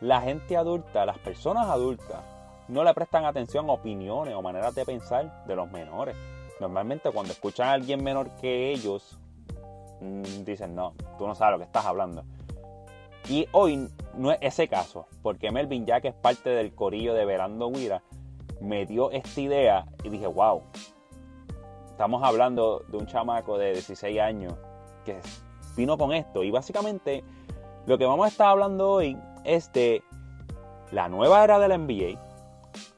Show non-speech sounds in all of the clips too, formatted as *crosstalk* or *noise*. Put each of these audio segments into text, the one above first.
la gente adulta, las personas adultas, no le prestan atención a opiniones o maneras de pensar de los menores. Normalmente cuando escuchan a alguien menor que ellos, mm, dicen, no, tú no sabes lo que estás hablando. Y hoy no es ese caso, porque Melvin, ya que es parte del corillo de Verando Guira, me dio esta idea y dije, wow, estamos hablando de un chamaco de 16 años que vino con esto. Y básicamente lo que vamos a estar hablando hoy es de la nueva era de la NBA,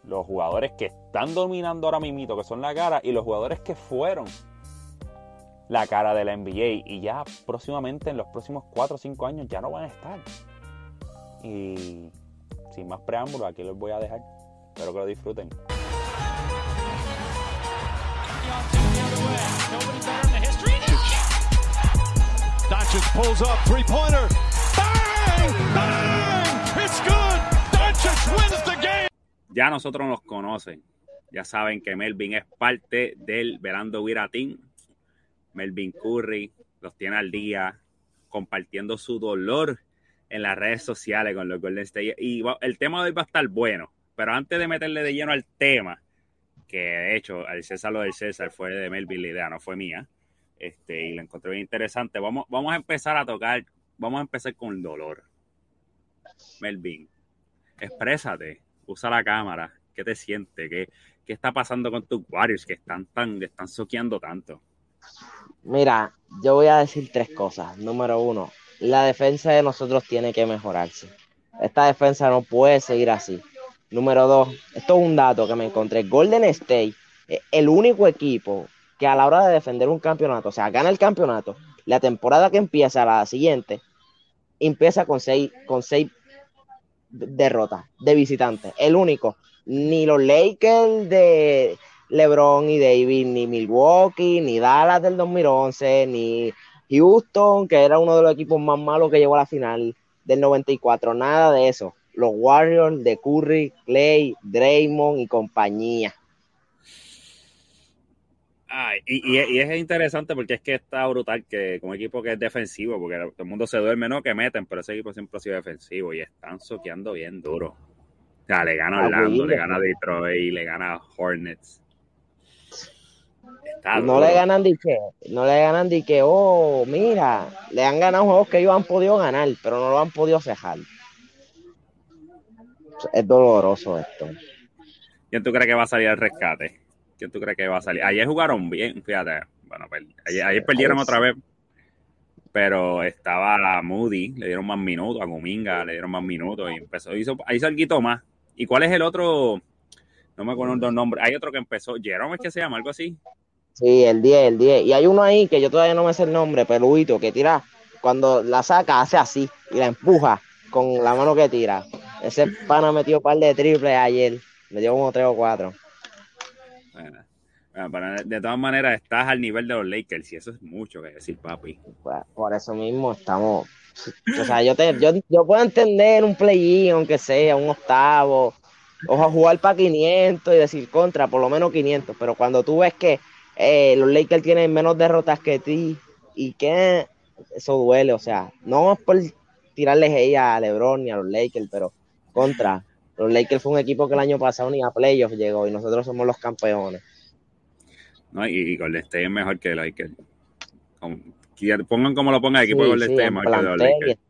los jugadores que están dominando ahora mismo, que son la cara, y los jugadores que fueron la cara de la NBA y ya próximamente en los próximos 4 o 5 años ya no van a estar. Y sin más preámbulos, aquí los voy a dejar. Espero que lo disfruten. pulls up, three-pointer. Bang! Bang! Ya nosotros nos conocen. Ya saben que Melvin es parte del Verando Viratín. Melvin Curry los tiene al día compartiendo su dolor en las redes sociales con los Golden State. Y el tema de hoy va a estar bueno. Pero antes de meterle de lleno al tema, que de hecho al César lo del César fue de Melvin la idea, no fue mía. Este, y lo encontré bien interesante. Vamos, vamos a empezar a tocar, vamos a empezar con dolor. Melvin, exprésate, usa la cámara, ¿qué te siente? ¿Qué, qué está pasando con tus Warriors que están tan, están soqueando tanto? Mira, yo voy a decir tres cosas. Número uno, la defensa de nosotros tiene que mejorarse. Esta defensa no puede seguir así. Número dos, esto es un dato que me encontré. Golden State es el único equipo que a la hora de defender un campeonato, o sea, gana el campeonato, la temporada que empieza, la siguiente, empieza con seis, con seis derrota de visitante. El único. Ni los Lakers de LeBron y David, ni Milwaukee, ni Dallas del 2011, ni Houston, que era uno de los equipos más malos que llegó a la final del 94. Nada de eso. Los Warriors de Curry, Clay, Draymond y compañía y, es interesante porque es que está brutal que como equipo que es defensivo, porque todo el mundo se duerme, no que meten, pero ese equipo siempre ha sido defensivo y están soqueando bien duro. O sea, le gana Orlando, le gana Detroit, le gana Hornets. no le ganan de que, no le ganan de que, oh, mira, le han ganado juegos que ellos han podido ganar, pero no lo han podido cejar. Es doloroso esto. ¿Quién tú crees que va a salir al rescate? ¿Quién tú crees que va a salir? Ayer jugaron bien, fíjate. Bueno, ayer, perdieron otra vez, pero estaba la Moody, le dieron más minutos, a Gominga le dieron más minutos y empezó, hizo, hizo algo más. ¿Y cuál es el otro? No me acuerdo los nombres. Hay otro que empezó, Jerome es que se llama, algo así. Sí, el 10, el 10. Y hay uno ahí que yo todavía no me sé el nombre, peluito, que tira, cuando la saca, hace así y la empuja con la mano que tira. Ese pana metió un par de triples ayer, me dio como tres o cuatro de todas maneras, estás al nivel de los Lakers y eso es mucho que decir, papi. Pues, por eso mismo estamos. O sea, yo, te, yo, puedo entender un play-in, aunque sea un octavo, o jugar para 500 y decir contra, por lo menos 500, pero cuando tú ves que eh, los Lakers tienen menos derrotas que ti y que eso duele, o sea, no es por tirarles ella a LeBron ni a los Lakers, pero contra. Los Lakers fue un equipo que el año pasado ni a playoffs llegó y nosotros somos los campeones. ¿no? Y, y Golden State es mejor que Lakers. Pongan como lo pongan el equipo Sí, de Golden sí, State en más que los Lakers.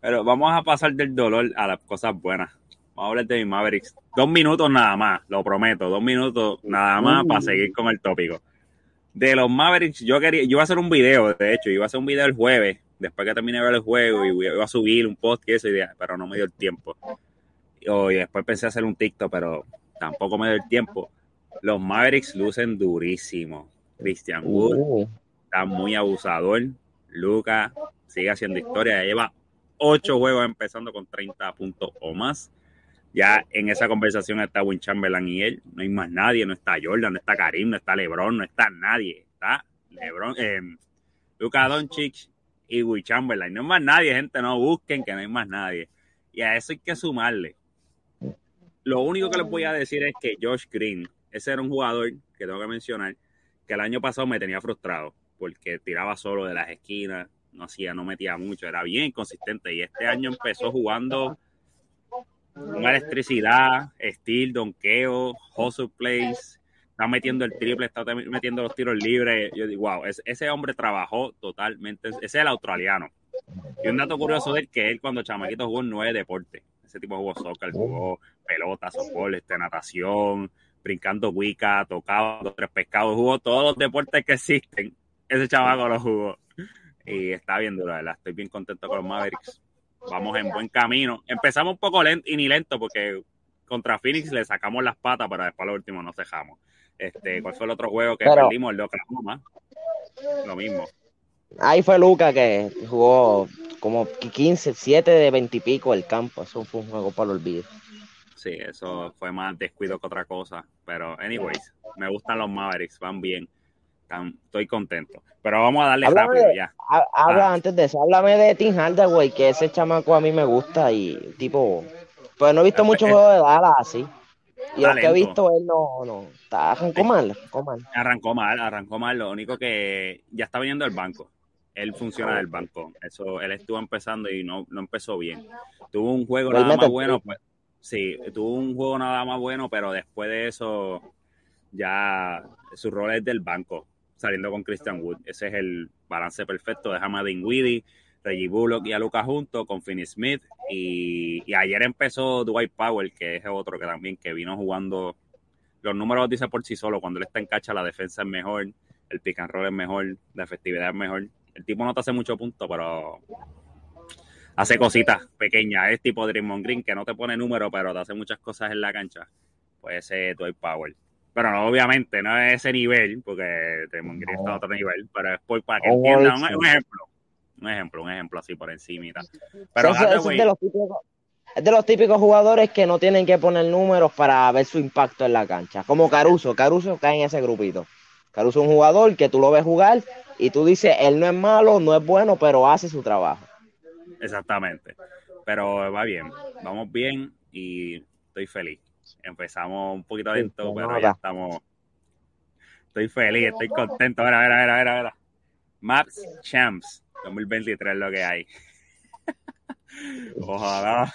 Pero vamos a pasar del dolor a las cosas buenas. Vamos a hablar de mis Mavericks. Dos minutos nada más, lo prometo. Dos minutos nada más para seguir con el tópico. De los Mavericks, yo quería, yo iba a hacer un video, de hecho, iba a hacer un video el jueves, después que terminé de ver el juego, y iba a subir un post y eso, y pero no me dio el tiempo. Y, después pensé hacer un TikTok, pero tampoco me dio el tiempo. Los Mavericks lucen durísimo. Christian Wood Uh, está muy abusador. Lucas sigue haciendo historia. Lleva ocho juegos empezando con 30 puntos o más. Ya en esa conversación está Win Chamberlain y él. No hay más nadie. No está Jordan, no está Karim, no está LeBron, no está nadie. Está LeBron, eh, Luka Doncic y Will Chamberlain. No hay más nadie, gente. No busquen que no hay más nadie. Y a eso hay que sumarle. Lo único que les voy a decir es que Josh Green, ese era un jugador que tengo que mencionar, que el año pasado me tenía frustrado porque tiraba solo de las esquinas, no hacía, no metía mucho, era bien inconsistente y este año empezó jugando con electricidad, steel, donqueo, hustle plays, está metiendo el triple, está metiendo los tiros libres. Yo digo, wow, ese, hombre trabajó totalmente, ese es el australiano. Y un dato curioso de él que él cuando chamaquito jugó nueve deportes. Ese tipo jugó soccer, jugó pelota, softball, este, natación, brincando wicca, tocaba tres pescados, jugó todos los deportes que existen. Ese chamaco lo jugó. Y está bien duro, ¿verdad? Estoy bien contento con los Mavericks. Vamos en buen camino. Empezamos un poco lento y ni lento porque contra Phoenix le sacamos las patas, pero después lo último nos dejamos. Este, ¿Cuál fue el otro juego que Pero- perdimos? El de Oklahoma. Lo mismo. Ahí fue Luca que jugó como 15, 7 de 20 y pico el campo. Eso fue un juego para el olvido. Sí, eso fue más descuido que otra cosa. Pero, anyways, me gustan los Mavericks, van bien. Tan- estoy contento. Pero vamos a darle Háblame rápido de- ya. Ha- Habla Ah. antes de eso, háblame de Tim Hardaway, que ese chamaco a mí me gusta y tipo, pues no he visto Eh, muchos juegos de Dallas así. Y los que he visto él no, no, está arrancó mal, arrancó mal. Arrancó mal, arrancó mal. Lo único que ya está viniendo del banco. Él funciona del banco. Eso, él estuvo empezando y no, no empezó bien. Tuvo un juego Él nada más el bueno, pues. Sí, tuvo un juego nada más bueno, pero después de eso, ya su rol es del banco, saliendo con Christian Wood. Ese es el balance perfecto. Déjame a Dinwiddie, Reggie Bullock y a Lucas junto con Finney Smith. Y, y ayer empezó Dwight Powell, que es otro que también que vino jugando. Los números dicen por sí solo. Cuando él está en cacha, la defensa es mejor, el pick and roll es mejor, la efectividad es mejor. El tipo no te hace mucho punto, pero hace cositas pequeñas. Es tipo Draymond Green, que no te pone número, pero te hace muchas cosas en la cancha. Pues ese es Dwight Powell. Pero no, obviamente, no es ese nivel, porque Draymond Green está a otro nivel, pero es por, para que Oh, entiendan un, sí. un ejemplo. Un ejemplo, un ejemplo así por encima. Pero Eso- eso es, de los típicos, es de los típicos jugadores que no tienen que poner números para ver su impacto en la cancha. Como Caruso, Caruso cae en ese grupito. Caruso es un jugador que tú lo ves jugar y tú dices, él no es malo, no es bueno, pero hace su trabajo. Exactamente. Pero va bien, vamos bien y estoy feliz. Empezamos un poquito lento, pero nota. ya estamos. Estoy feliz, estoy contento. Mira, mira, mira, mira. Maps Champs 2023 es lo que hay. *laughs* Ojalá.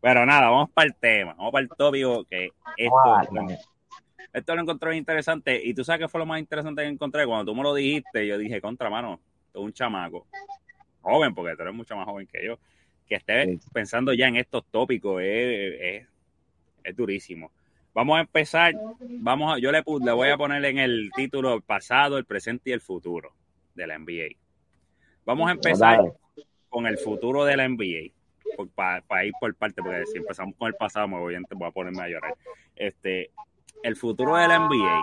Pero nada, vamos para el tema, vamos para el tópico que esto, Ah, esto lo encontré interesante y tú sabes que fue lo más interesante que encontré cuando tú me lo dijiste, yo dije, contra mano, tú un chamaco, joven, porque tú eres mucho más joven que yo, que esté Sí. pensando ya en estos tópicos, es, es- es durísimo. Vamos a empezar, vamos a, yo le, le voy a poner en el título el pasado, el presente y el futuro de la NBA. Vamos a empezar con el futuro de la NBA. Para ir por parte, porque si empezamos con el pasado me voy, a- voy a ponerme a llorar. Este, el futuro de la NBA,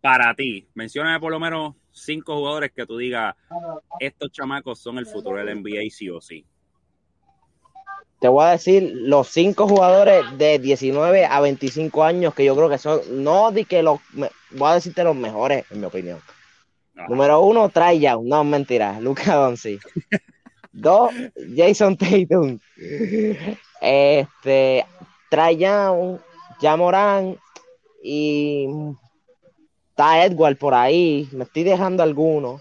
para ti, mencióname por lo menos cinco jugadores que tú digas, estos chamacos son el futuro de la NBA sí o sí. Te voy a decir los cinco jugadores de 19 a 25 años que yo creo que son, no di que los, voy a decirte los mejores, en mi opinión. Número uno, Trae Young, no mentira, *laughs* Luca Doncic. Dos, Jason Tatum. Este, Trae Young, Jamoran y está Edward por ahí. Me estoy dejando algunos.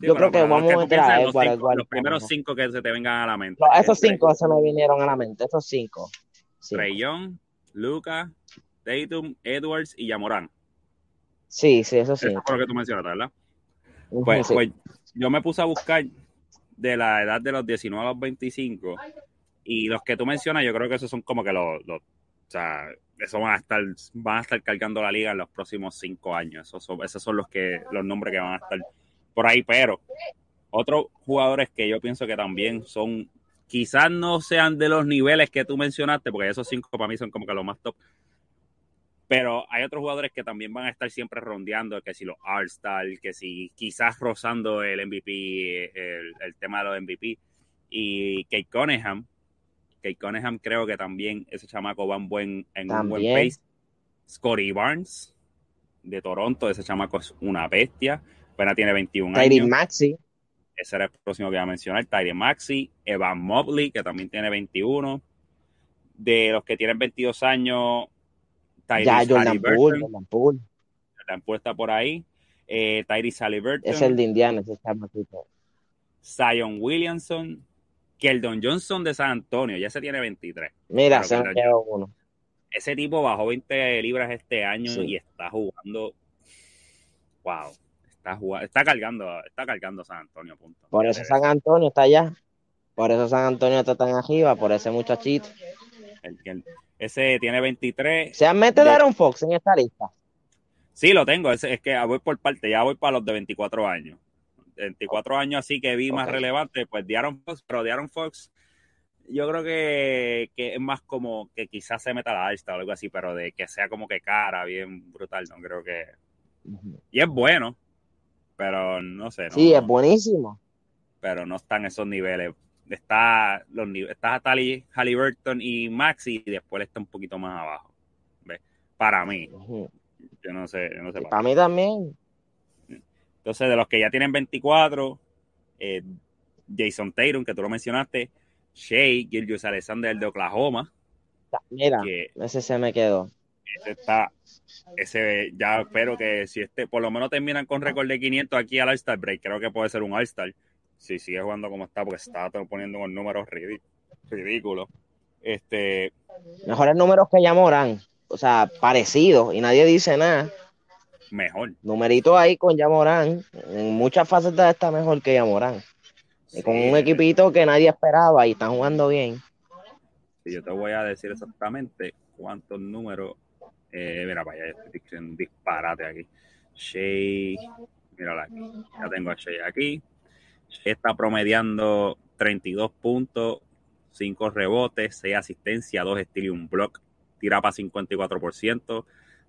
Sí, Yo creo que vamos a meter a los Edward, cinco- Edward, Los primeros cinco que se te vengan a la mente. No, esos Trey- cinco se me vinieron a la mente, esos cinco. Sí, Trey Young, Luca, Tatum, Edwards y Yamorán. Sí, sí, Eso cinco. fue lo que tú mencionaste, ¿verdad? Pues, Sí. pues yo me puse a buscar de la edad de los 19 a los 25 y los que tú mencionas, yo creo que esos son como que los, los- o sea, esos van a estar, van a estar cargando la liga en los próximos cinco años. Esos son, esos son los que, los nombres que van a estar por ahí, pero otros jugadores que yo pienso que también son, quizás no sean de los niveles que tú mencionaste, porque esos cinco para mí son como que los más top. Pero hay otros jugadores que también van a estar siempre rondeando, que si los All-Star, que si quizás rozando el MVP, el, el tema de los MVP. Y Kate Cunningham, Kate Cunningham creo que también ese chamaco va en, buen, en un buen pace. Scotty Barnes de Toronto, ese chamaco es una bestia, apenas tiene 21 Tyree años. Maxi, Ese era el próximo que iba a mencionar, Tyree Maxi, Evan Mobley, que también tiene 21. De los que tienen 22 años, Tyrese ya Jordan Haliburton, Poole, Jordan Poole. la puesta por ahí. Eh, Tyrese Halliburton, Es el de Indiana, ese chamaquito. Zion Williamson, Keldon Johnson de San Antonio, ya se tiene 23. Mira, se me quedó uno. Ese tipo bajó 20 libras este año Sí. y está jugando. Wow. Está jugando, está cargando, está cargando San Antonio, punto. Por eso San Antonio está allá. Por eso San Antonio está tan arriba, por ese muchachito. El- el- ese tiene 23. ¿Se mete De- Darren Fox en esta lista? Sí, lo tengo. Es, es que voy por parte. Ya voy para los de 24 años. 24 años así que vi más relevante, pues de Aaron Fox, pero de Aaron Fox yo creo que, que es más como que quizás se meta la alta o algo así, pero de que sea como que cara, bien brutal, no creo que... Y es bueno, pero no sé, no, Sí, es buenísimo. pero no están esos niveles. Está los nive- está Tali, Halliburton y Maxi y después está un poquito más abajo. ¿ves? Para mí, yo no sé, yo no sé. para Para mí también. Entonces, de los que ya tienen 24, eh, Jason Tatum, que tú lo mencionaste, Shea, Gilgius Alexander de Oklahoma, Mira, que ese se me quedó. ese está, ese ya espero que si este, por lo menos terminan con récord de 500 aquí al All-Star Break, creo que puede ser un All-Star, si sigue jugando como está, porque está poniendo unos números ridí- ridículos. Este, Mejores números que ya Morán. O sea, parecidos. Y nadie dice nada. mejor. Numerito ahí con Yamorán. En muchas facetas está mejor que Yamorán. Y con Sí, un equipito que nadie esperaba y están jugando bien. Y yo te voy a decir exactamente cuántos números. Eh, mira, para allá, estoy diciendo un disparate aquí. Shea, mírala aquí. Ya tengo a Shea aquí. Está promediando 32 puntos, 5 rebotes, 6 asistencias, 2 steals y un block. Tira para 54%,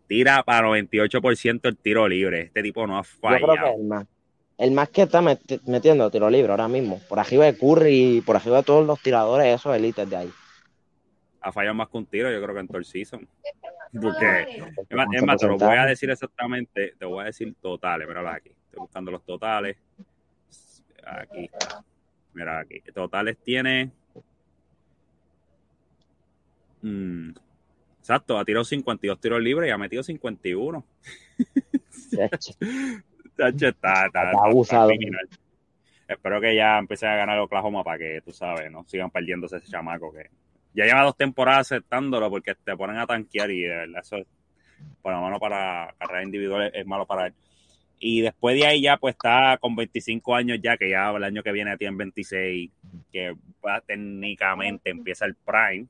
tira para 98% el tiro libre. Este tipo no ha Yo creo que fallado. el más. El más que está meti- metiendo tiro libre ahora mismo. Por arriba de Curry y por arriba de todos los tiradores, esos élites de ahí. Ha fallado más que un tiro, yo creo que en todo el season. Porque Es más, es más, te lo voy a decir exactamente, te voy a decir totales, mírala aquí. Estoy buscando los totales. Aquí. Mira aquí. Totales tiene. Mm, exacto, ha tirado 52 tiros libres y ha metido 51. Chacho, *laughs* Chacho, está, está, está- abusado. Espero que ya empiece a ganar Oklahoma para que, tú sabes, no sigan perdiéndose ese chamaco que ya lleva dos temporadas aceptándolo porque te ponen a tanquear y de verdad eso es, por lo menos para carreras individuales es malo para él. Y después de ahí ya pues está con 25 años ya, que ya el año que viene tiene 26, que va- técnicamente empieza el prime.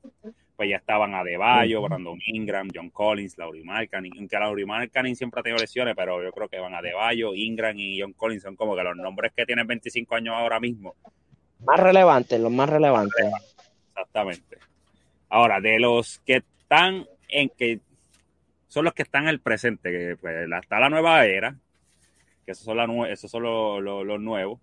Pues ya estaban Adebayo, Brandon Ingram, John Collins, Laurie Markkanen. Aunque Laurie Markkanen siempre ha tenido lesiones, pero yo creo que van Adebayo, Ingram y John Collins son como que los nombres que tienen 25 años ahora mismo. Más relevantes, los más relevantes. Exactamente. Ahora, de los que están en que son los que están en el presente, que pues, está la nueva era, que esos son, la nue- esos son los, los- los nuevos.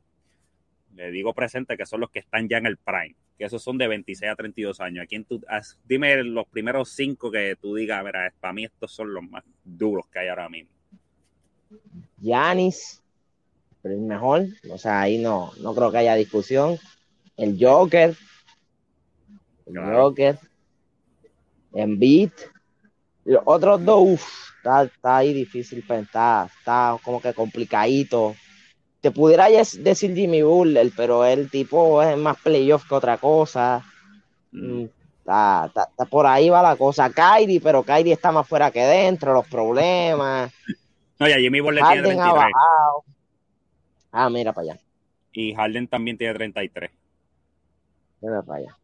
Le digo presente, que son los que están ya en el prime, que esos son de 26 a 32 años. ¿A quién tú, dime los primeros cinco que tú digas, mira, para mí estos son los más duros que hay ahora mismo. Giannis, pero el mejor. O sea, ahí no, no creo que haya discusión. El Joker. El Claro. Joker. Embiid. Y Los otros dos, uff, está, está ahí difícil pensar. Está como que complicadito. Te pudiera decir Jimmy Butler, pero el tipo es más playoff que otra cosa. Mm, Está, está- está por ahí va la cosa. Kyrie, pero Kyrie está más fuera que dentro, los problemas. *laughs* No, y a Jimmy Butler tiene Harden ha 33. bajado. Ah, mira para allá. Y Harden también tiene 33. Mira para allá.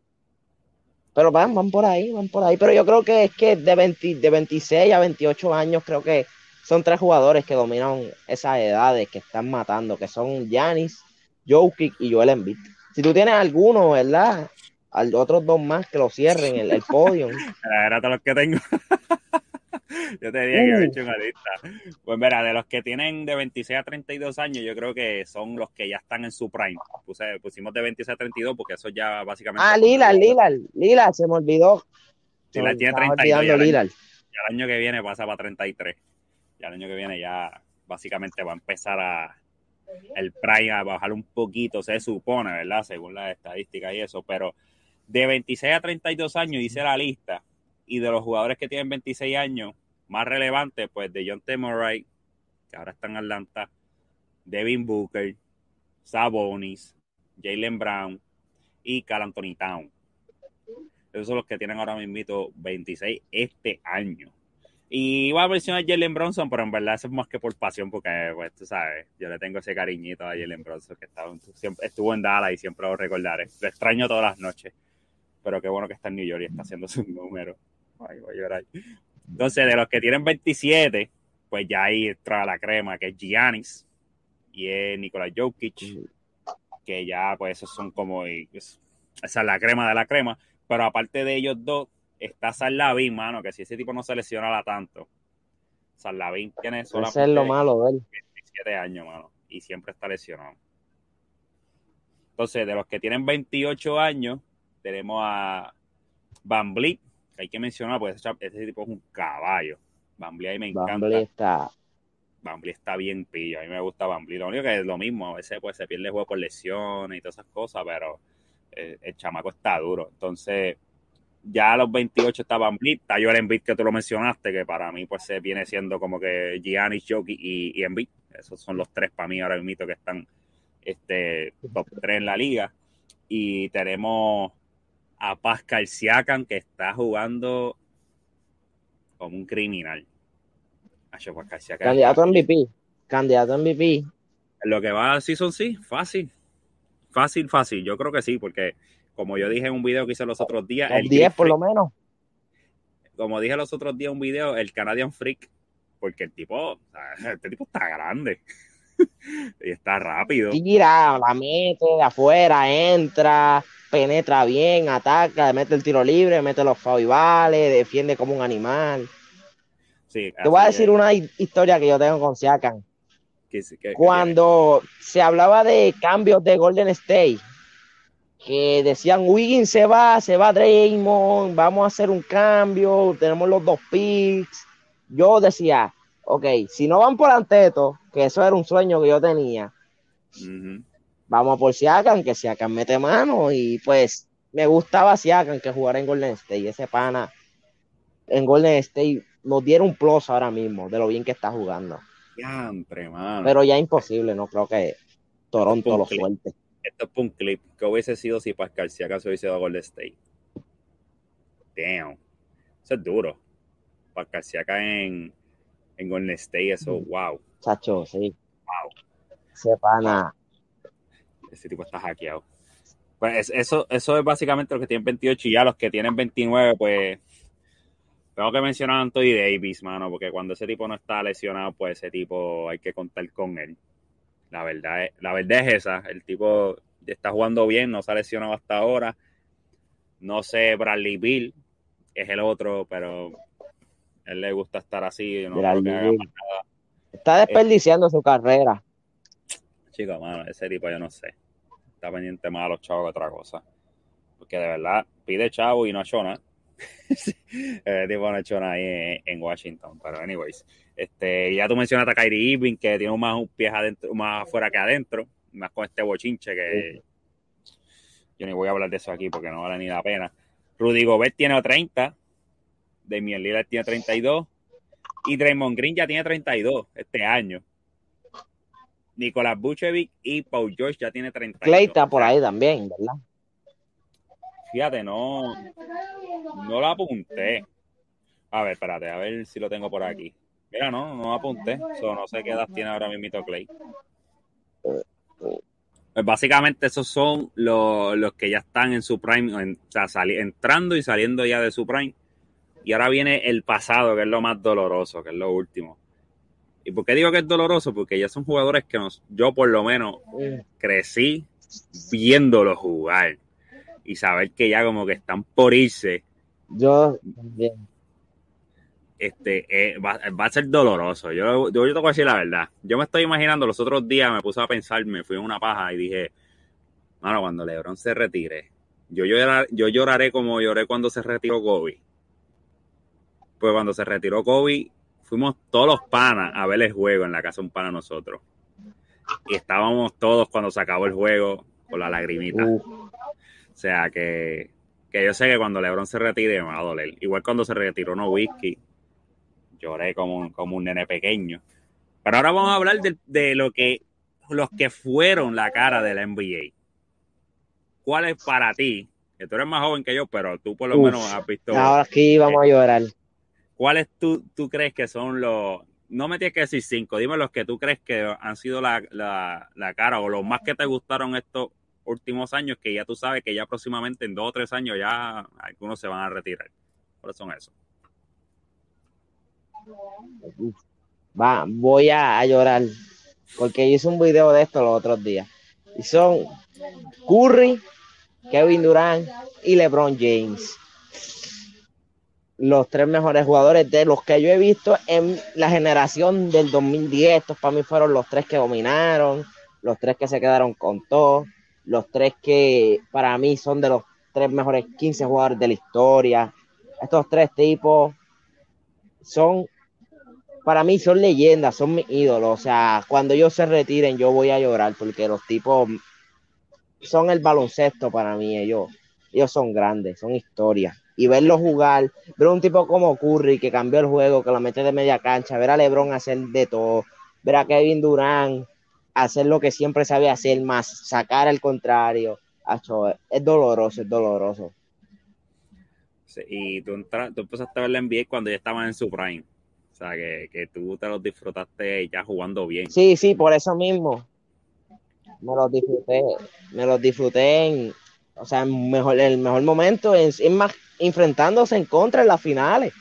Pero van, van por ahí, van por ahí. Pero yo creo que es que de, 20 de 26 a 28 años, creo que son tres jugadores que dominan esas edades, que están matando, que son Giannis, Jokic y Joel Embiid. Si tú tienes alguno, ¿verdad? Al otros dos más que lo cierren el, el podio. *laughs* Era todos los que tengo. *laughs* *laughs* yo te diría que he hecho una lista. Pues mira, de los que tienen de 26 a 32 años, yo creo que son los que ya están en su prime. Puse, pusimos de 26 a 32 porque eso ya básicamente... Ah, Lila, Lila, Lila, se me olvidó. Lila tiene 32 y el, año, y el año que viene pasa para 33. Y el año que viene ya básicamente va a empezar a el prime a bajar un poquito, se supone, ¿verdad? Según las estadísticas y eso, pero de 26 a 32 años hice la lista y de los jugadores que tienen 26 años, más relevante, pues de John T. Murray, que ahora está en Atlanta, Devin Booker, Sabonis, Jalen Brown y Cal Anthony Town. Esos son los que tienen ahora mismo 26 este año. Y iba a mencionar a Jalen Bronson, pero en verdad es más que por pasión, porque, pues, tú sabes, yo le tengo ese cariñito a Jalen Bronson, que estuvo en Dallas y siempre lo recordaré. Lo extraño todas las noches, pero qué bueno que está en New York y está haciendo sus números. Ay, voy a llorar. Entonces, de los que tienen 27, pues ya ahí entra la crema, que es Giannis y es Nicolás Jokic, que ya, pues, esos son como, esa es la crema de la crema. Pero aparte de ellos dos, está Sarlavín, mano, que si ese tipo no se lesionara tanto. Sarlavín tiene solamente es lo malo de él. 27 años, mano, y siempre está lesionado. Entonces, de los que tienen 28 años, tenemos a Van Vliet, hay que mencionar, pues ese, tipo es un caballo. Vliet ahí me encanta. Van está... Van está bien pillo, a mí me gusta Vliet. Lo único que es lo mismo, a veces pues se pierde el juego por lesiones y todas esas cosas, pero el, eh, el chamaco está duro. Entonces, ya a los 28 estaba Embiid, Taylor Embiid que tú lo mencionaste, que para mí pues se viene siendo como que Giannis, Jokic y, y Embiid. Esos son los tres para mí ahora mismo que están este, top 3 en la liga. Y tenemos a Pascal Siakam que está jugando como un criminal. Candidato a MVP. Candidato a MVP. Lo que va a Season sí, fácil. Fácil, fácil. Yo creo que sí, porque como yo dije en un video que hice los otros días. El 10 por lo menos. Como dije los otros días en un video, el Canadian Freak, porque el tipo, *laughs* este tipo está grande. *laughs* y está rápido. Tira, la mete de afuera, entra, penetra bien, ataca, mete el tiro libre, mete los vale, defiende como un animal. Sí, Te voy a decir una historia que yo tengo con Siakam. Cuando se hablaba de cambios de Golden State, que decían Wiggins se va, se va Draymond, vamos a hacer un cambio, tenemos los dos picks. Yo decía, ok, si no van por Anteto, que eso era un sueño que yo tenía, vamos a por Siakam, que Siakam mete mano y pues me gustaba Siakam que jugara en Golden State y ese pana en Golden State nos dieron un plus ahora mismo de lo bien que está jugando. Pero ya imposible, no creo que Toronto lo suelte esto es un clip. que hubiese sido si Pascal si acaso hubiese dado Golden State? Damn. Eso es duro. Pascal acá en, en Golden State, eso, wow. Chacho, sí. Wow. Se pana. Ese tipo está hackeado. Pues eso, eso es básicamente los que tienen 28 y ya los que tienen 29, pues tengo que mencionar a Anthony Davis, mano, porque cuando ese tipo no está lesionado, pues ese tipo hay que contar con él. La verdad, es, la verdad es esa. El tipo está jugando bien, no se ha lesionado hasta ahora. No sé, Bradley Bill es el otro, pero él le gusta estar así. está desperdiciando su carrera. Chico, mano, ese tipo yo no sé. Está pendiente más a los chavos que otra cosa. Porque de verdad pide chavo y no ha hecho nada. *laughs* el tipo no ha hecho nada ahí en Washington. Pero, anyways, este, ya tú mencionaste a Kyrie Irving, que tiene más un pie adentro, más afuera que adentro, más con este bochinche que yo ni voy a hablar de eso aquí porque no vale ni la pena. Rudy Gobert tiene 30, Damian Lillard tiene 32 y Draymond Green ya tiene 32 este año. Nicolás Buchevic y Paul George ya tiene 32. Clay está por ahí también, ¿verdad? Fíjate, no, no lo apunté. A ver, espérate, a ver si lo tengo por aquí. Mira, no, no apunté. no sé qué edad tiene ahora mismo Clay. Pues básicamente esos son los, los que ya están en su prime, en- o sea, sali- entrando y saliendo ya de su prime. Y ahora viene el pasado, que es lo más doloroso, que es lo último. ¿Y por qué digo que es doloroso? Porque ya son jugadores que nos, yo por lo menos crecí viéndolos jugar y saber que ya como que están por irse, Yo también. este, eh, va, va a ser doloroso. Yo, yo, yo te voy a decir la verdad. Yo me estoy imaginando, los otros días me puse a pensar, me fui a una paja y dije, mano, cuando LeBron se retire, yo, llorar, yo lloraré como lloré cuando se retiró Kobe. Pues cuando se retiró Kobe, fuimos todos los panas a ver el juego en la casa de un pana nosotros. Y estábamos todos cuando se acabó el juego con la lagrimita. O sea que, que yo sé que cuando LeBron se retire me va a doler. Igual cuando se retiró No Whiskey, lloré como, un- como un nene pequeño. Pero ahora vamos a hablar de, de lo que los que fueron la cara de la NBA. ¿Cuál es para ti? Que tú eres más joven que yo, pero tú por lo Uf. menos has visto. ahora aquí vamos a llorar. ¿Cuáles tú, tú crees que son los... No me tienes que decir cinco, dime los que tú crees que han sido la, la, la cara o los más que te gustaron estos últimos años, que ya tú sabes que ya próximamente en dos o tres años ya algunos se van a retirar. ¿Cuáles son esos? Va, voy a, a llorar. Porque hice un video de esto los otros días. Y son Curry, Kevin Durant y LeBron James. Los tres mejores jugadores de los que yo he visto en la generación del 2010. Estos para mí fueron los tres que dominaron, los tres que se quedaron con todo, los tres que para mí son de los tres mejores 15 jugadores de la historia. Estos tres tipos son para mí son leyendas, son mis ídolos. O sea, cuando ellos se retiren, yo voy a llorar porque los tipos son el baloncesto para mí. Ellos, ellos son grandes, son historias. Y verlos jugar, ver un tipo como Curry que cambió el juego, que lo mete de media cancha, ver a LeBron hacer de todo, ver a Kevin Durant hacer lo que siempre sabe hacer, más sacar al contrario. Es doloroso, es doloroso. Sí, Y tú, tú empezaste a ver la NBA cuando ya estaban en su prime. O sea, que, que tú te los disfrutaste ya jugando bien. Sí, sí, por eso mismo. Me los disfruté, me los disfruté en, o sea, mejor, el mejor momento, en, es más, enfrentándose en contra en las finales.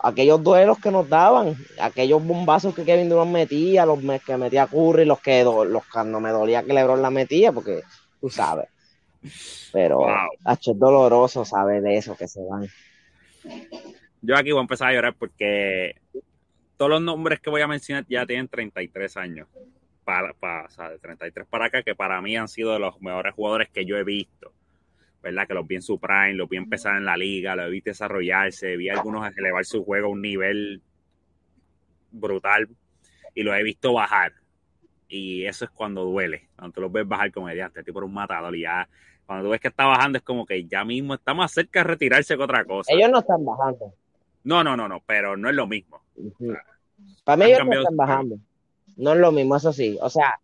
Aquellos duelos que nos daban, aquellos bombazos que Kevin Durant metía, los me- que metía Curry, los que do- los cuando me dolía que LeBron la metía, porque tú sabes. Pero Wow. es doloroso saber de eso que se van. Yo aquí voy a empezar a llorar porque todos los nombres que voy a mencionar ya tienen 33 años. Para, para, o sea, de 33 para acá, que para mí han sido de los mejores jugadores que yo he visto. ¿Verdad? Que los vi en su prime, los vi empezar en la liga, los vi desarrollarse, vi a algunos elevar su juego a un nivel brutal y los he visto bajar. Y eso es cuando duele. Cuando tú los ves bajar como este tipo un matador y ya. Cuando tú ves que está bajando es como que ya mismo está más cerca de retirarse que otra cosa. Ellos no están bajando. No, no, no, no, pero no es lo mismo. Para mí ellos no están bajando. No es lo mismo, eso sí. O sea,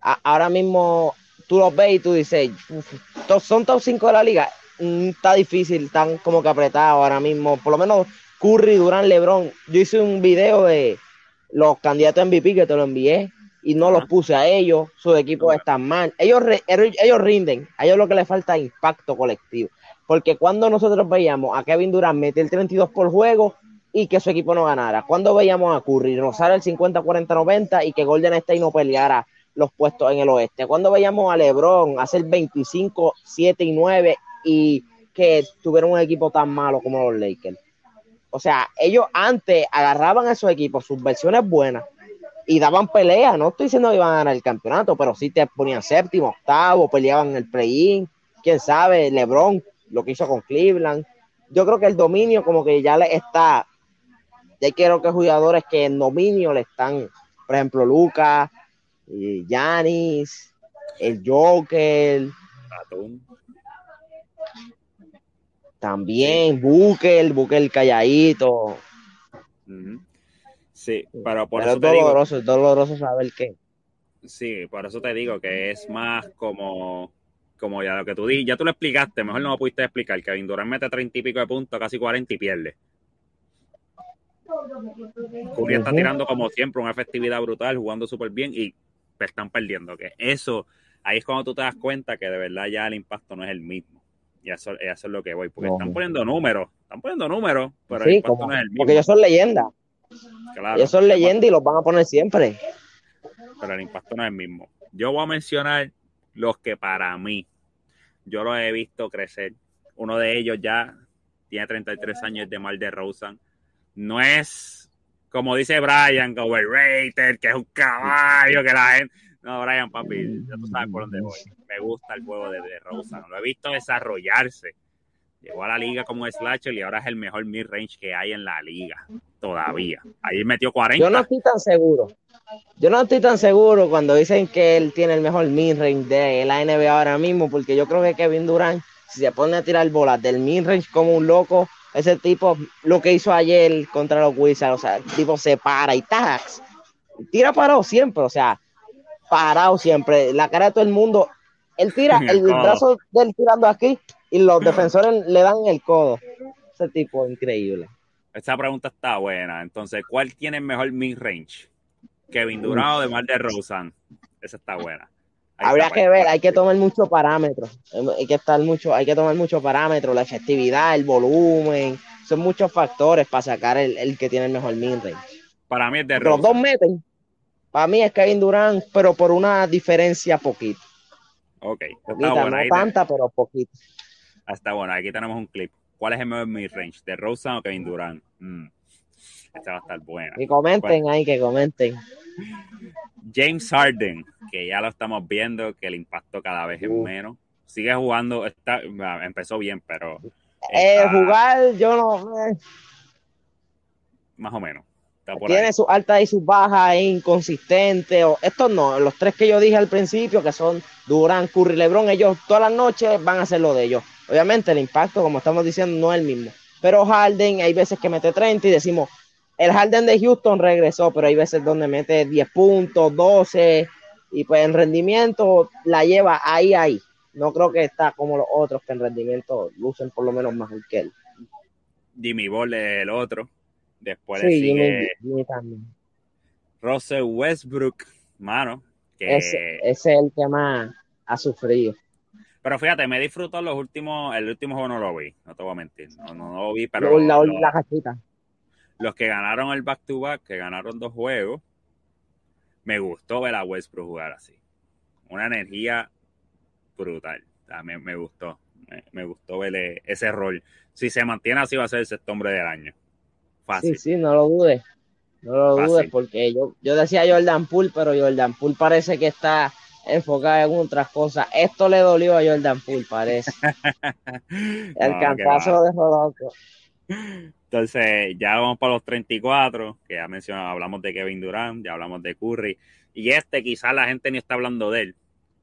ahora mismo tú los ves y tú dices, "Uf, to- son top 5 de la liga. Mm, está difícil, están como que apretados ahora mismo. Por lo menos Curry, Durán, LeBron. Yo hice un video de los candidatos MVP que te lo envié y no los puse a ellos. Sus equipos están mal. Ellos, re- ellos rinden. A ellos lo que les falta es impacto colectivo. Porque cuando nosotros veíamos a Kevin Durant meter 32 por juego y que su equipo no ganara, cuando veíamos a Curry rozar el 50, 40, 90 y que Golden State no peleara los puestos en el oeste, cuando veíamos a LeBron hacer 25, 7 y 9 y que tuvieron un equipo tan malo como los Lakers. O sea, ellos antes agarraban a esos equipos, sus versiones buenas, y daban pelea. No estoy diciendo que iban a ganar el campeonato, pero sí te ponían séptimo, octavo, peleaban el play-in. Quién sabe, LeBron, lo que hizo con Cleveland. Yo creo que el dominio, como que ya le está. Ya quiero que jugadores que en dominio le están, por ejemplo, Lucas, Yanis, el Joker, Tatum. también Booker, Booker calladito. Sí, pero por Pero eso es te digo, es doloroso saber que. sí, por eso te digo que es más como, como ya lo que tú dijiste, ya tú lo explicaste, mejor no lo pudiste explicar, que Durant mete 30 y pico de puntos, casi 40 y pierde. Curry está tirando como siempre una efectividad brutal, jugando súper bien y están perdiendo. Que eso, ahí es cuando tú te das cuenta que de verdad ya el impacto no es el mismo. Y eso, eso es lo que voy, porque No. están poniendo números, están poniendo números, pero el impacto como- no es el mismo. porque ellos son leyendas. Claro, ellos son leyendas y los van a poner siempre. pero el impacto no es el mismo. Yo voy a mencionar los que para mí, yo los he visto crecer. Uno de ellos ya tiene 33 años de Mal de Rosen. No es, como dice Brian, que overrated, que es un caballo, que la gente... No, Brian, papi, ya tú sabes por dónde voy. Me gusta el juego de, de Rosen. Lo he visto desarrollarse. Llegó a la liga como slasher y ahora es el mejor mid-range que hay en la liga. Todavía. Ahí metió 40. Yo no estoy tan seguro. Yo no estoy tan seguro cuando dicen que él tiene el mejor mid-range de la NBA ahora mismo, porque yo creo que Kevin Durant, si se pone a tirar bolas del mid-range como un loco, ese tipo, lo que hizo ayer contra los Wizards, o sea, el tipo se para y tax, tira parado siempre, o sea, parado siempre, la cara de todo el mundo, él tira el brazo de él tirando aquí y los defensores *clears throat* le dan el codo. Ese tipo increíble. Esa pregunta está buena. Entonces, ¿cuál tiene el mejor mid-range? ¿Kevin Durant o de Mar de Rosan? Esa está buena. Habría que pues. ver, hay que tomar muchos parámetros, hay que estar mucho, hay que tomar muchos parámetros, la efectividad, el volumen, son muchos factores para sacar el, el que tiene el mejor mid-range. Para mí es de Los dos meten, para mí es Kevin Durant, pero por una diferencia poquita, Ok, poquita, bueno. no tanta, pero poquita. te- está bueno. Aquí tenemos un clip. ¿Cuál es el mejor mid-range? ¿De Rosan o Kevin Durant? Mm, Esta va a estar buena. Que comenten ahí, que comenten. James Harden, que ya lo estamos viendo, que el impacto cada vez es Uh. menos. Sigue jugando, está, empezó bien, pero Eh, está jugar, yo no, eh, más o menos. Tiene sus altas y sus bajas, inconsistente. O, estos no, los tres que yo dije al principio, que son Durant, Curry, LeBron, ellos todas las noches van a hacer lo de ellos. Obviamente el impacto, como estamos diciendo, no es el mismo. Pero Harden, hay veces que mete 30 y decimos, el Harden de Houston regresó, pero hay veces donde mete 10 puntos, 12, y pues en rendimiento la lleva ahí, ahí. No creo que está como los otros que en rendimiento lucen por lo menos mejor que él. Jimmy Ball es el otro. Después Sí, sigue Jimmy- Jimmy. Russell Westbrook, mano. Que... Ese, ese es el que más ha sufrido. Pero fíjate, me disfrutó los últimos, el último juego no lo vi, no te voy a mentir, no, no, no lo vi, pero la, la, los, la cachita. Los que ganaron el back to back, que ganaron dos juegos, me gustó ver a Westbrook jugar así. Una energía brutal, sea, me, me gustó, me, me gustó ver eh, ese rol. Si se mantiene así va a ser el sexto hombre del año. Fácil. Sí, sí, no lo dudes. No lo Fácil. dudes porque yo, yo decía Jordan Poole, pero Jordan Poole parece que está enfocado en otras cosas. Esto le dolió a Jordan Poole, parece. *laughs* El No, cantazo dejó loco. Entonces, ya vamos para los 34, que ya mencionamos, hablamos de Kevin Durant, ya hablamos de Curry. Y este, quizás la gente ni está hablando de él,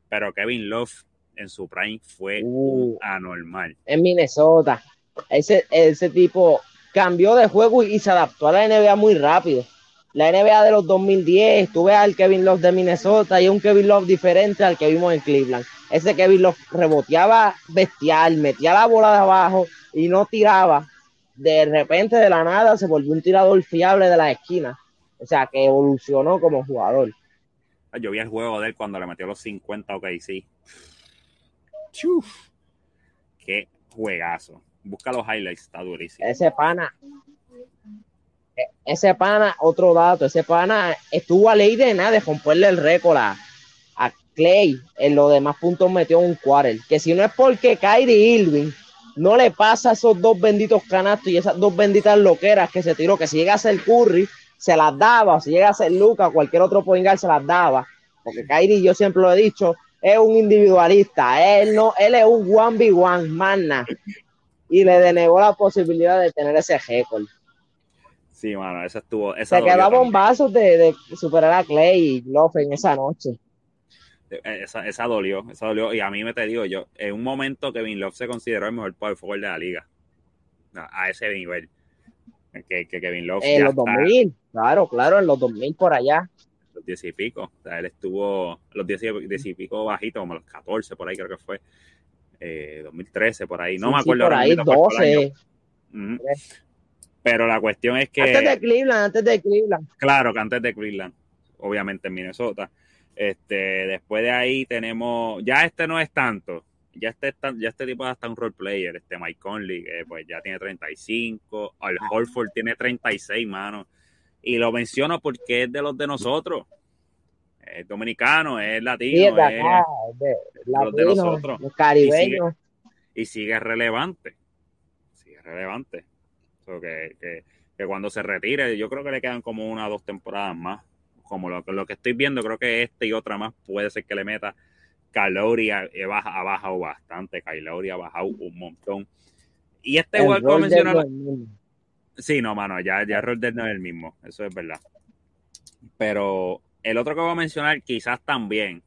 pero Kevin Love en su prime fue Uh. anormal. En Minnesota. Ese, ese tipo cambió de juego y, y se adaptó a la NBA muy rápido. La NBA de los 2010, tú ves al Kevin Love de Minnesota y un Kevin Love diferente al que vimos en Cleveland. Ese Kevin Love reboteaba bestial, metía la bola de abajo y no tiraba. De repente, de la nada, se volvió un tirador fiable de la esquina. O sea, que evolucionó como jugador. Yo vi el juego de él cuando le metió los 50 ok, sí. Chuf. Qué juegazo. Busca los highlights, está durísimo. Ese pana, e- ese pana, otro dato, ese pana estuvo a ley de nada de romperle el récord a, a Clay en los demás puntos metió un quarter. Que si no es porque Kyrie Irving no le pasa esos dos benditos canastos y esas dos benditas loqueras que se tiró, que si llega a ser Curry, se las daba, o si llega a ser Luca, cualquier otro poingal se las daba. Porque Kyrie, yo siempre lo he dicho, es un individualista, él no, él es un one v one, mana. Y le denegó la posibilidad de tener ese récord. Sí, mano, esa estuvo. Esa Se quedó bombazos de, de superar a Clay y Love en esa noche. Eh, Esa, esa dolió, esa dolió. Y a mí me te digo yo, en un momento Kevin Love se consideró el mejor power forward de la liga. A, ese nivel. Que, que Kevin Love En los está 2000, claro, claro, en los 2000 por allá. los 10 y pico. O sea, él estuvo los 10 y, 10 y pico bajito, como los 14 por ahí creo que fue. Eh, 2013 por ahí. No Sí, me sí, acuerdo por ahora ahí, mismo cuál fue el año. 12. Ujú. Pero la cuestión es que, Antes de Cleveland, antes de Cleveland. claro, que antes de Cleveland, obviamente en Minnesota. Este, después de ahí tenemos, ya este no es tanto, ya este, ya este tipo es hasta un role player, este Mike Conley, que pues ya tiene 35, Al Horford tiene 36, mano. Y lo menciono porque es de los de nosotros. Es dominicano, es latino, Sí, es de es- los de nosotros. los caribeños. y sigue relevante. Sigue relevante. So que, que, que cuando se retire, yo creo que le quedan como una o dos temporadas más. Como lo, lo que estoy viendo, creo que este y otra más puede ser que le meta. Kylori ha, ha baja- ha bajado bastante. Kylori ha bajado un montón. Y este El los mismos. Sí, no, mano, ya, ya no es el mismo, eso es verdad. Pero el otro que voy a mencionar, quizás también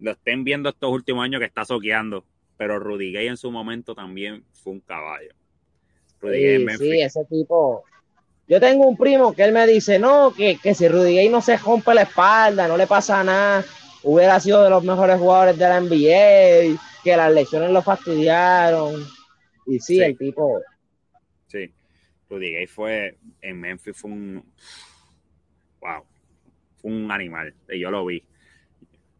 lo estén viendo estos últimos años que está soqueando, pero Rudy Gay en su momento también fue un caballo. Rudy Gay en Sí, Memphis. sí, ese tipo. Yo tengo un primo que él me dice, no, que, que si Rudy Gay no se rompe la espalda, no le pasa nada, hubiera sido de los mejores jugadores de la NBA, que las lesiones lo fastidiaron. Y sí, Sí. el tipo, Sí. Rudy Gay fue en Memphis, fue un. Wow. Fue un animal. Y yo lo vi.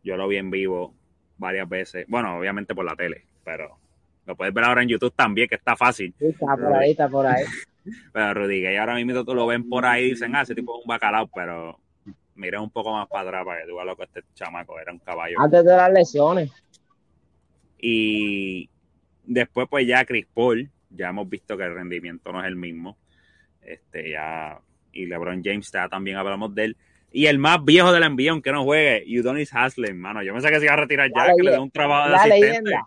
Yo lo vi en vivo varias veces. Bueno, obviamente por la tele, pero lo puedes ver ahora en YouTube también, que está fácil. sí, está por ahí, está por ahí. *laughs* Pero Rudy Gay ahora mismo tú lo ven por ahí y dicen, ah, ese tipo es un bacalao, pero miren un poco más para atrás para que tú veas lo que este chamaco era un caballo. Antes de las lesiones. Y después, pues ya Chris Paul, ya hemos visto que el rendimiento no es el mismo. Este, ya, y LeBron James, ya también hablamos de él. Y el más viejo del NBA, aunque no juegue, Udonis Haslem, mano. Yo pensé que se iba a retirar ya, La que le dé un trabajo de La asistente. leyenda.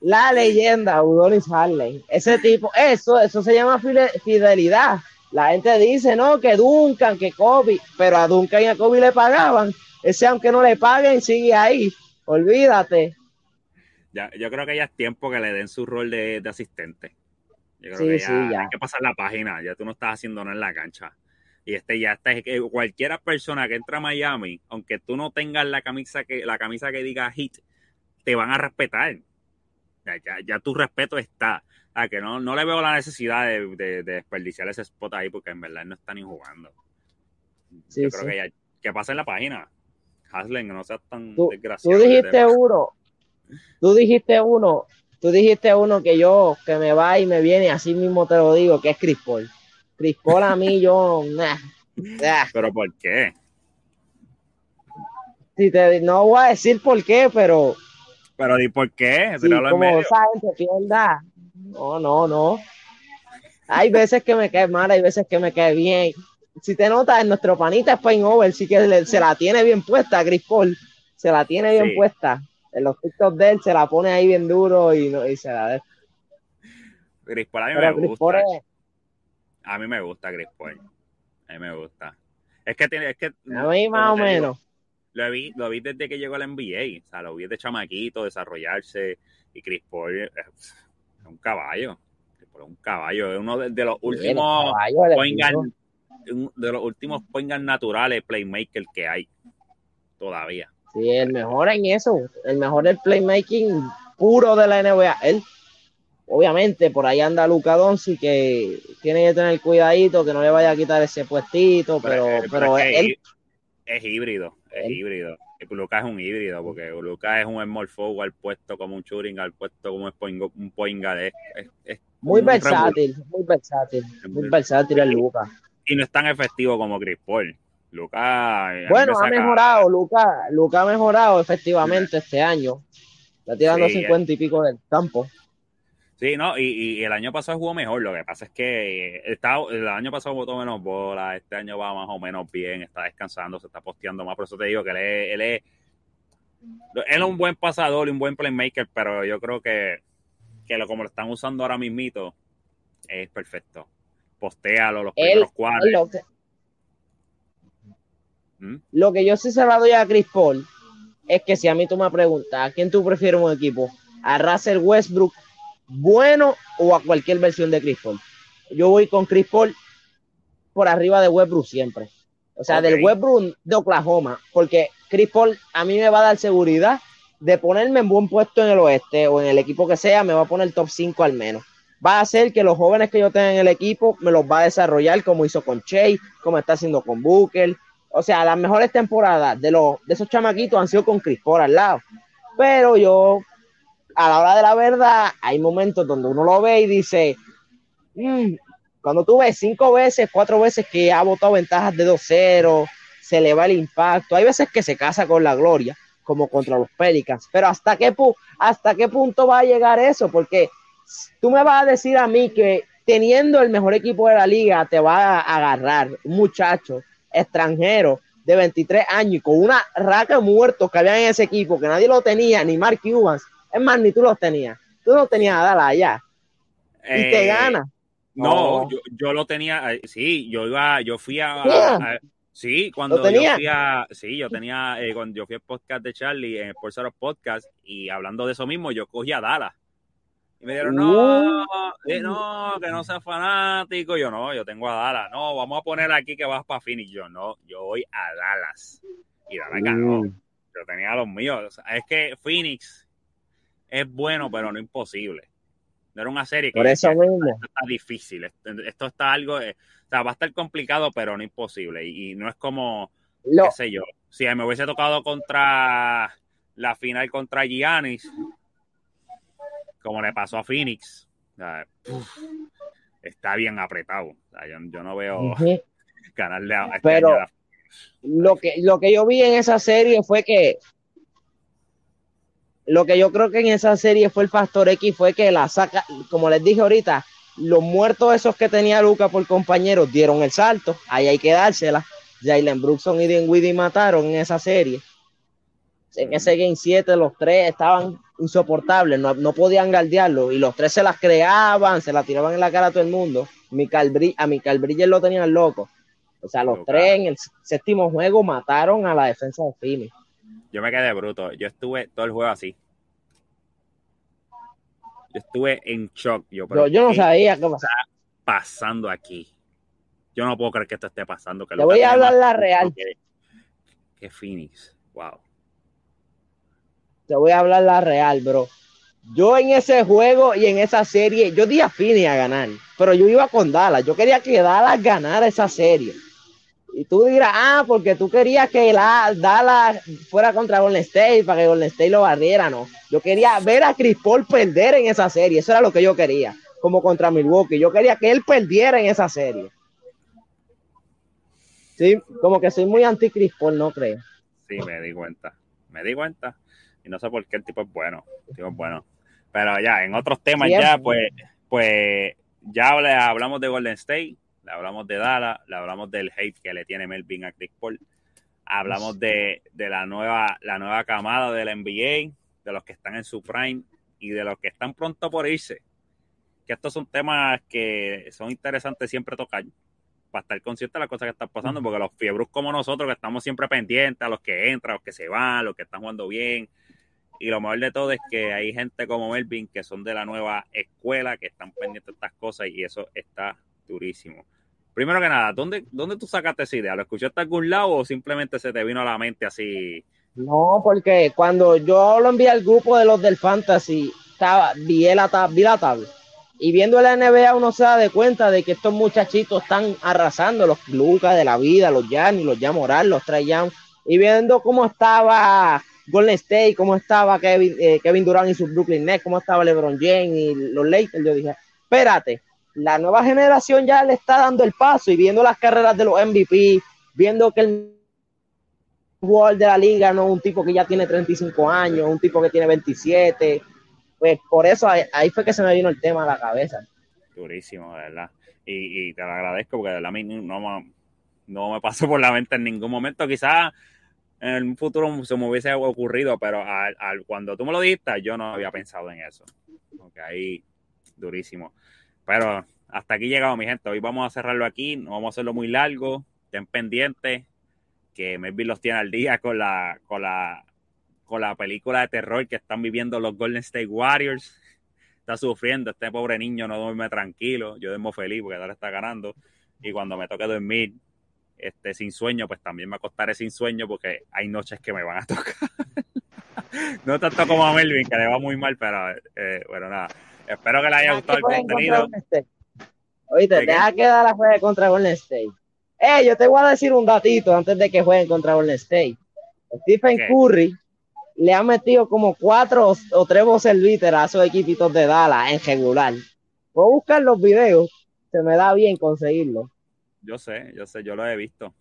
La leyenda, Udonis Harley. Ese tipo, eso, eso se llama fide- fidelidad. La gente dice, no, que Duncan, que Kobe, pero a Duncan y a Kobe le pagaban. Ese, aunque no le paguen, sigue ahí. Olvídate. Ya, yo creo que ya es tiempo que le den su rol de, de asistente. Yo creo Sí, que ya, sí, ya. hay que pasar la página, ya tú no estás haciendo nada en la cancha. Y este ya está, cualquiera persona que entra a Miami, aunque tú no tengas la camisa que, la camisa que diga hit, te van a respetar. Ya, ya, ya tu respeto está. A que no, no le veo la necesidad de, de- de desperdiciar ese spot ahí porque en verdad no está ni jugando. Sí, yo creo sí. que ya, que pase la página. Haslen, no seas tan Tú, desgraciado. tú dijiste uno, tú dijiste uno, tú dijiste uno que yo, que me va y me viene, así mismo te lo digo, que es Chris Paul. Chris Paul a mí, *laughs* yo, nah, nah. Pero ¿por qué? Si te, no voy a decir por qué, pero Pero ¿y por qué? Sí, como esa gente pierda. No, no, no. Hay veces que me cae mal, hay veces que me cae bien. Si te notas, en nuestro panita Spain Over sí que le- se la tiene bien puesta, Chris Paul. Se la tiene bien Sí. puesta. En los TikToks de él se la pone ahí bien duro y, no, y se la de. Chris Paul a mí Pero me gusta. es- A mí me gusta Chris Paul. A mí me gusta. Es que tiene, es que a mí más o digo, menos. Lo vi, lo vi desde que llegó al NBA. O sea, lo vi de chamaquito, desarrollarse. Y Chris Paul es, un caballo. Chris Paul es un caballo. Es uno de, de los últimos El un- de los últimos point guard naturales playmaker que hay todavía. Sí, el mejor en eso. El mejor en playmaking puro de la NBA. Él, obviamente, por ahí anda Luca Doncic que tiene que tener cuidadito, que no le vaya a quitar ese puestito, pero, pero es él, es híbrido, es híbrido. Lucas es un híbrido, porque Lucas es un small forward puesto como un al puesto como un point, guard. Es, es- es muy un versátil, muy versátil, muy versátil el Luca. y no es tan efectivo como Chris Paul. Lucas. Bueno, me ha mejorado, Luca, Luca ha mejorado efectivamente este año. Está tirando Sí, 50 y pico del campo. Sí, no, y, y el año pasado jugó mejor. Lo que pasa es que está, el año pasado botó menos bola, este año va más o menos bien, está descansando, se está posteando más. Por eso te digo que él es, él es, él es un buen pasador y un buen playmaker, pero yo creo que, que lo, como lo están usando ahora mismito, es perfecto. Postéalo los Él- primeros cuadros. Lo que, ¿Mm? lo que yo sí se la doy a Chris Paul es que si a mí tú me preguntas, ¿a quién tú prefieres un equipo? ¿A Russell Westbrook bueno o a cualquier versión de Chris Paul? Yo voy con Chris Paul por arriba de Westbrook siempre. O sea, del Westbrook de Oklahoma, porque Chris Paul a mí me va a dar seguridad de ponerme en buen puesto en el oeste o en el equipo que sea, me va a poner top 5 al menos. Va a hacer que los jóvenes que yo tenga en el equipo me los va a desarrollar como hizo con Chase, como está haciendo con Booker. o sea, las mejores temporadas de, los, de esos chamaquitos han sido con Chris Paul al lado. Pero yo, a la hora de la verdad, hay momentos donde uno lo ve y dice, "Mm", cuando tú ves cinco veces, cuatro veces que ha votado ventajas de 2-0, se le va el impacto. Hay veces que se casa con la gloria, como contra los Pelicans. Pero ¿hasta qué, ¿hasta qué punto va a llegar eso? Porque tú me vas a decir a mí que teniendo el mejor equipo de la liga te va a agarrar un muchacho extranjero de 23 años y con una raca de que había en ese equipo, que nadie lo tenía, ni Mark Cubans. Es más, ni tú los tenías. Tú no tenías a Dallas allá. Y te Eh, gana. No, No. yo, yo lo tenía, eh, sí, yo iba, yo fui a, Yeah. a- sí, cuando yo fui a, sí, yo tenía, eh, cuando yo fui al podcast de Charlie, en el Sports Podcast, y hablando de eso mismo, yo cogí a Dallas. Y me dijeron, no, eh, no, que no seas fanático. Yo no, yo tengo a Dallas. No, vamos a poner aquí que vas para Phoenix. Yo no, yo voy a Dallas. Y Dallas ganó. Mm. Yo tenía los míos. O sea, es que Phoenix es bueno, pero no imposible. No era una serie que Por eso mismo. esto está difícil. Esto, esto está algo, eh, o sea, va a estar complicado, pero no imposible. Y, y no es como, Lo, qué sé yo, si me hubiese tocado contra la final contra Giannis, como le pasó a Phoenix, o sea, uf, está bien apretado. O sea, yo, yo no veo Ujú. ganarle a este Pero- año a la- lo que, lo que yo vi en esa serie fue que lo que yo creo que en esa serie fue el factor X fue que la saca, como les dije ahorita, los muertos esos que tenía Luca por compañeros dieron el salto, ahí hay que dársela. Jalen Brookson y Dinwiddie mataron en esa serie. En ese Game 7 los tres estaban insoportables, no, no podían guardiarlo y los tres se las creaban, se las tiraban en la cara a todo el mundo. Michael a Michael Bridges lo tenían loco. O sea, los tres en el séptimo juego mataron a la defensa de Phoenix. Yo me quedé bruto. Yo estuve todo el juego así. Yo estuve en shock. Yo, pero Yo, yo no ¿qué sabía qué pasaba. está pasando aquí? Yo no puedo creer que esto esté pasando. Que Te voy a hablar la real. Que, que Phoenix. Wow. Te voy a hablar la real, bro. Yo en ese juego y en esa serie, yo di a Phoenix a ganar, pero yo iba con Dallas. Yo quería que Dallas ganara esa serie. Y tú dirás, ah, porque tú querías que la, Dallas fuera contra Golden State para que Golden State lo barriera, no. Yo quería ver a Chris Paul perder en esa serie. Eso era lo que yo quería, como contra Milwaukee. Yo quería que él perdiera en esa serie. Sí, como que soy muy anti Chris Paul, no creo. Sí, me di cuenta. Me di cuenta. Y no sé por qué el tipo es bueno. El tipo es bueno. Pero ya, en otros temas ya, pues, pues, ya hablamos de Golden State, le hablamos de Dallas, le hablamos del hate que le tiene Melvin a Chris Paul. Hablamos de, de la nueva, la nueva camada del NBA, de los que están en su prime y de los que están pronto por irse. Que estos son temas que son interesantes siempre tocar para estar consciente de las cosas que están pasando, porque los fiebros como nosotros, que estamos siempre pendientes a los que entran, a los que se van, a los que están jugando bien. Y lo mejor de todo es que hay gente como Melvin que son de la nueva escuela, que están pendientes de estas cosas y eso está durísimo. Primero que nada, ¿dónde, ¿dónde tú sacaste esa idea? ¿Lo escuchaste a algún lado o simplemente se te vino a la mente así? No, porque cuando yo lo envié al grupo de los del Fantasy, estaba, vi, la, tab- vi la tabla. Y viendo la NBA uno se da de cuenta de que estos muchachitos están arrasando, los Lucas de la vida, los Gianni, los Jan Moral, los Trae. Y viendo cómo estaba Golden State, cómo estaba Kevin, eh, Kevin Durant y sus Brooklyn Nets, cómo estaba LeBron James y los Lakers, yo dije, espérate, la nueva generación ya le está dando el paso y viendo las carreras de los MVP, viendo que el jugador de la liga no un tipo que ya tiene 35 años, un tipo que tiene 27. Pues por eso ahí, fue que se me vino el tema a la cabeza. Durísimo, de verdad. Y, te lo agradezco porque de verdad a mí no no me pasó por la mente en ningún momento. Quizás en un futuro se me hubiese ocurrido, pero al, al- cuando tú me lo diste, yo no había pensado en eso. Porque ahí, durísimo. Pero hasta aquí llegado, mi gente. Hoy vamos a cerrarlo aquí. No vamos a hacerlo muy largo. Estén pendientes. Que Melvin los tiene al día con la, con la, con la película de terror que están viviendo los Golden State Warriors. Está sufriendo. Este pobre niño no duerme tranquilo. Yo duermo feliz porque ahora está ganando. Y cuando me toque dormir este, sin sueño, pues también me acostaré sin sueño porque hay noches que me van a *laughs* tocar. no tanto como a Melvin, que le va muy mal, pero eh, bueno, nada. Espero que le haya gustado el contenido. Oíste, ¿De deja que da la juegue contra Golden State. Eh, yo te voy a decir un datito antes de que jueguen contra Golden State. Stephen. Curry le ha metido como cuatro o, tres voces a esos equipitos de Dallas en regular. Voy a buscar los videos, se me da bien conseguirlo. Yo sé, yo sé, yo lo he visto.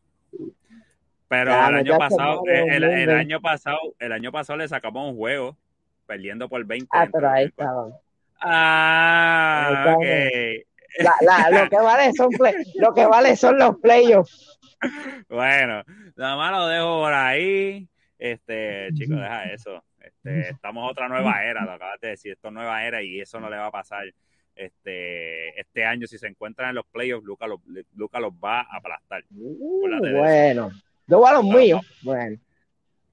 Pero Ya, el año pasado, madre, el, año pasado, el año pasado le sacamos un juego perdiendo por 20. Ah, pero ahí estaban. Ah, ok. *laughs* La- la- lo que vale son play- lo que vale son los playoffs. Bueno, nada más lo dejo por ahí. Este, chicos, deja eso. Este, estamos en otra nueva era, lo acabas de decir, esto es nueva era y eso no le va a pasar. Este, este año, si se encuentran en los playoffs, Luca los, los va a aplastar. Uh, bueno, yo voy a los No, míos. Bueno,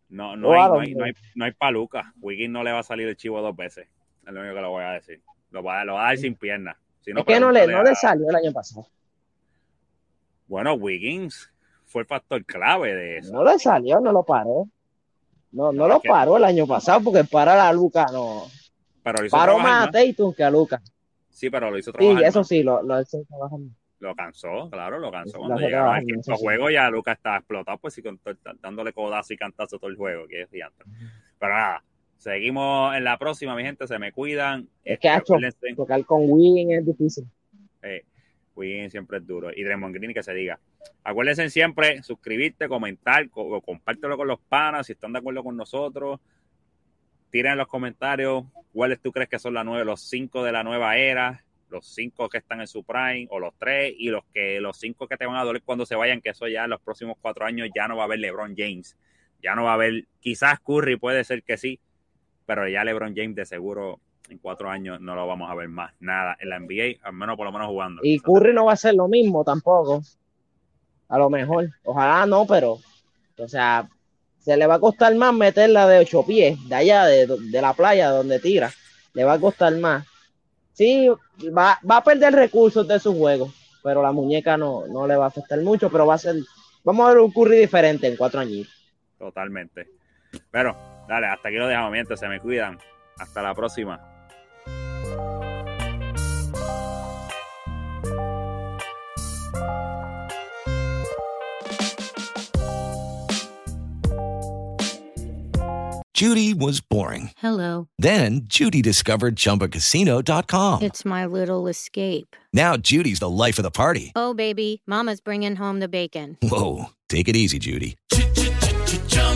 No, no, hay, no, hay, no, hay, no hay pa' Luca. Wiggins no le va a salir el chivo dos veces. Es lo único que lo voy a decir. Lo va, a- lo va a dar sin piernas. Si es que no le, no le salió el año pasado. Bueno, Wiggins fue el factor clave de eso. No le salió, no lo paró. No, no No, lo paró el año pasado porque para a Luca no. Pero lo hizo Paró trabajar más a. Tatum que a Luca. Sí, pero lo hizo Sí, trabajar eso más. sí, lo, lo hizo trabajando. Lo cansó, claro, lo cansó. Cuando llegaron al trabajar, quinto eso sí. juego ya Lucas estaba explotado, pues sí, dándole codazo y cantazo todo el juego, que es gigante. Pero nada, seguimos en la próxima, mi gente, se me cuidan. Es Este, que ha hecho tocar con Wiggins es difícil. eh, Wiggins siempre es duro. Y Draymond Green que se diga. Acuérdense siempre suscribirte, comentar, co- compártelo con los panas si están de acuerdo con nosotros. Tiren en los comentarios cuáles tú crees que son la nueve, los cinco de la nueva era, los cinco que están en su prime, o los tres, y los que los cinco que te van a doler cuando se vayan, que eso ya en los próximos cuatro años ya no va a haber LeBron James. Ya no va a haber, quizás Curry puede ser que sí, pero ya LeBron James de seguro en cuatro años no lo vamos a ver más nada en la NBA, al menos por lo menos jugando. Y Curry no va a ser lo mismo tampoco. A lo mejor. Ojalá no, pero. O sea, se le va a costar más meterla de ocho pies, de allá, de, de la playa donde tira. Le va a costar más. Sí, va, va a perder recursos de su juego, pero la muñeca no, no le va a afectar mucho, pero va a ser. Vamos a ver un Curry diferente en cuatro años. Totalmente. Pero, dale, hasta aquí lo dejamos, mientras se me cuidan. Hasta la próxima. Judy was boring. Hello. Then Judy discovered ChumbaCasino.com. It's my little escape. Now Judy's the life of the party. Oh, baby, Mama's bringing home the bacon. Whoa, take it easy, Judy.